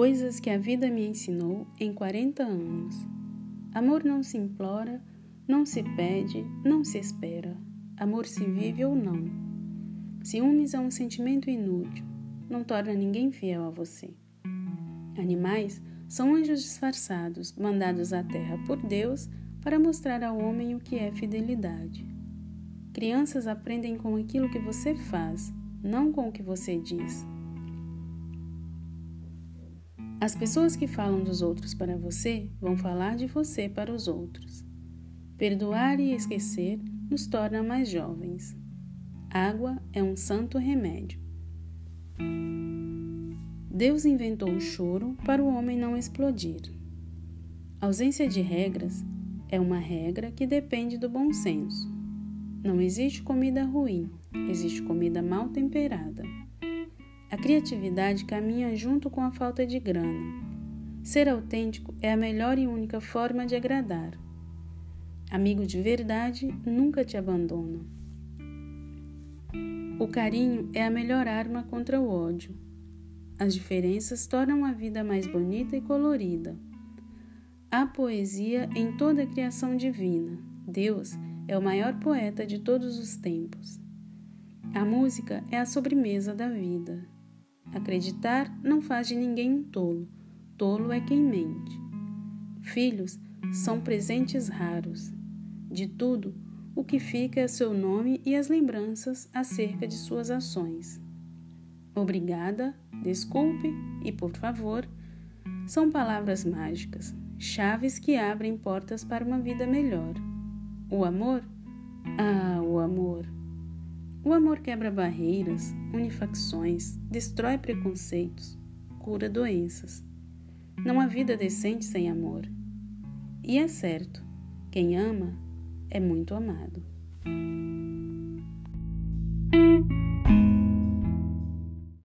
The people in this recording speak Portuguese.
Coisas que a vida me ensinou em 40 anos. Amor não se implora, não se pede, não se espera. Amor se vive ou não. Ciúmes é um sentimento inútil, não torna ninguém fiel a você. Animais são anjos disfarçados, mandados à terra por Deus para mostrar ao homem o que é fidelidade. Crianças aprendem com aquilo que você faz, não com o que você diz. As pessoas que falam dos outros para você vão falar de você para os outros. Perdoar e esquecer nos torna mais jovens. Água é um santo remédio. Deus inventou o choro para o homem não explodir. A ausência de regras é uma regra que depende do bom senso. Não existe comida ruim, existe comida mal temperada. A criatividade caminha junto com a falta de grana. Ser autêntico é a melhor e única forma de agradar. Amigo de verdade nunca te abandona. O carinho é a melhor arma contra o ódio. As diferenças tornam a vida mais bonita e colorida. Há poesia em toda a criação divina. Deus é o maior poeta de todos os tempos. A música é a sobremesa da vida. Acreditar não faz de ninguém um tolo, tolo é quem mente. Filhos são presentes raros. De tudo, o que fica é seu nome e as lembranças acerca de suas ações. Obrigada, desculpe e por favor são palavras mágicas, chaves que abrem portas para uma vida melhor. O amor? Ah, o amor! O amor quebra barreiras, une facções, destrói preconceitos, cura doenças. Não há vida decente sem amor. E é certo, quem ama é muito amado.